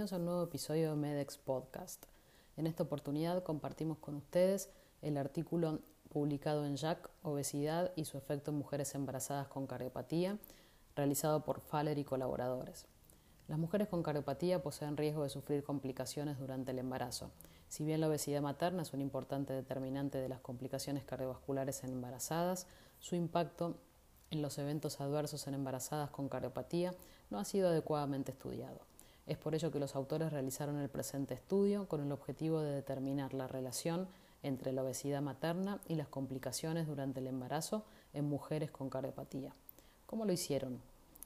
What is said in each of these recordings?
bienvenidos a un nuevo episodio de Medex Podcast. En esta oportunidad compartimos con ustedes el artículo publicado en JAC, Obesidad y su efecto en mujeres embarazadas con cardiopatía, realizado por Faller y colaboradores. Las mujeres con cardiopatía poseen riesgo de sufrir complicaciones durante el embarazo. Si bien la obesidad materna es un importante determinante de las complicaciones cardiovasculares en embarazadas, su impacto en los eventos adversos en embarazadas con cardiopatía no ha sido adecuadamente estudiado. Es por ello que los autores realizaron el presente estudio con el objetivo de determinar la relación entre la obesidad materna y las complicaciones durante el embarazo en mujeres con cardiopatía. ¿Cómo lo hicieron?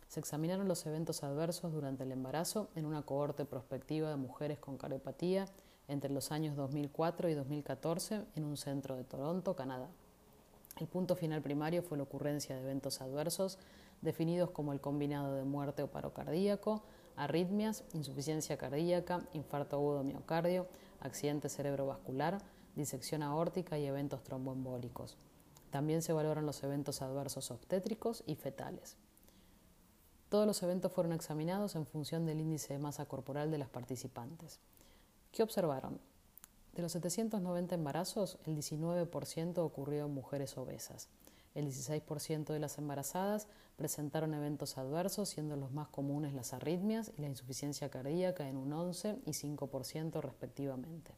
Se examinaron los eventos adversos durante el embarazo en una cohorte prospectiva de mujeres con cardiopatía entre los años 2004 y 2014 en un centro de Toronto, Canadá. El punto final primario fue la ocurrencia de eventos adversos definidos como el combinado de muerte o paro cardíaco, arritmias, insuficiencia cardíaca, infarto agudo miocardio, accidente cerebrovascular, disección aórtica y eventos tromboembólicos. También se evaluaron los eventos adversos obstétricos y fetales. Todos los eventos fueron examinados en función del índice de masa corporal de las participantes. ¿Qué observaron? De los 790 embarazos, el 19% ocurrió en mujeres obesas. El 16% de las embarazadas presentaron eventos adversos, siendo los más comunes las arritmias y la insuficiencia cardíaca en un 11 y 5% respectivamente.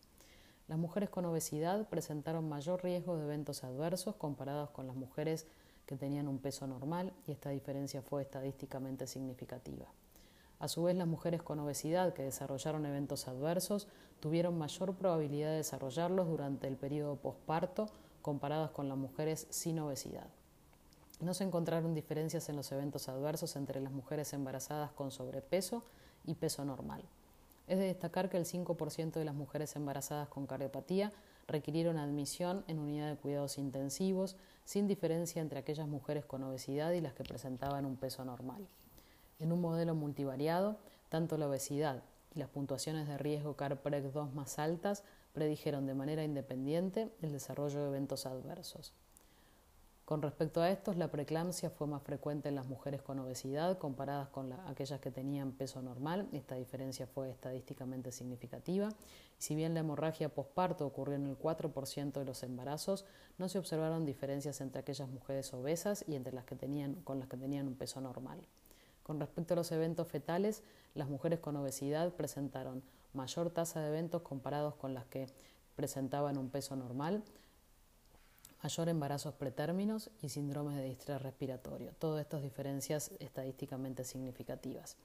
Las mujeres con obesidad presentaron mayor riesgo de eventos adversos comparados con las mujeres que tenían un peso normal y esta diferencia fue estadísticamente significativa. A su vez, las mujeres con obesidad que desarrollaron eventos adversos tuvieron mayor probabilidad de desarrollarlos durante el periodo posparto comparadas con las mujeres sin obesidad. No se encontraron diferencias en los eventos adversos entre las mujeres embarazadas con sobrepeso y peso normal. Es de destacar que el 5% de las mujeres embarazadas con cardiopatía requirieron admisión en unidad de cuidados intensivos, sin diferencia entre aquellas mujeres con obesidad y las que presentaban un peso normal. En un modelo multivariado, tanto la obesidad y las puntuaciones de riesgo CARPREC 2 más altas predijeron de manera independiente el desarrollo de eventos adversos. Con respecto a estos, la preeclampsia fue más frecuente en las mujeres con obesidad comparadas con aquellas que tenían peso normal. Esta diferencia fue estadísticamente significativa. Si bien la hemorragia posparto ocurrió en el 4% de los embarazos, no se observaron diferencias entre aquellas mujeres obesas y entre las que tenían, con las que tenían un peso normal. Con respecto a los eventos fetales, las mujeres con obesidad presentaron mayor tasa de eventos comparados con las que presentaban un peso normal mayor embarazos pretérminos y síndromes de distrés respiratorio. Todas estas diferencias estadísticamente significativas.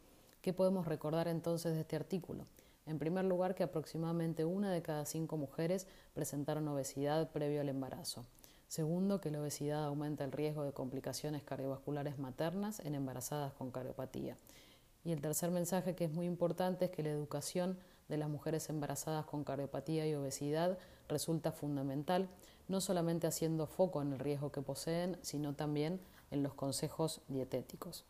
¿Qué podemos recordar entonces de este artículo? En primer lugar, que aproximadamente una de cada cinco mujeres presentaron obesidad previo al embarazo. Segundo, que la obesidad aumenta el riesgo de complicaciones cardiovasculares maternas en embarazadas con cardiopatía. Y el tercer mensaje que es muy importante es que la educación de las mujeres embarazadas con cardiopatía y obesidad resulta fundamental, no solamente haciendo foco en el riesgo que poseen, sino también en los consejos dietéticos.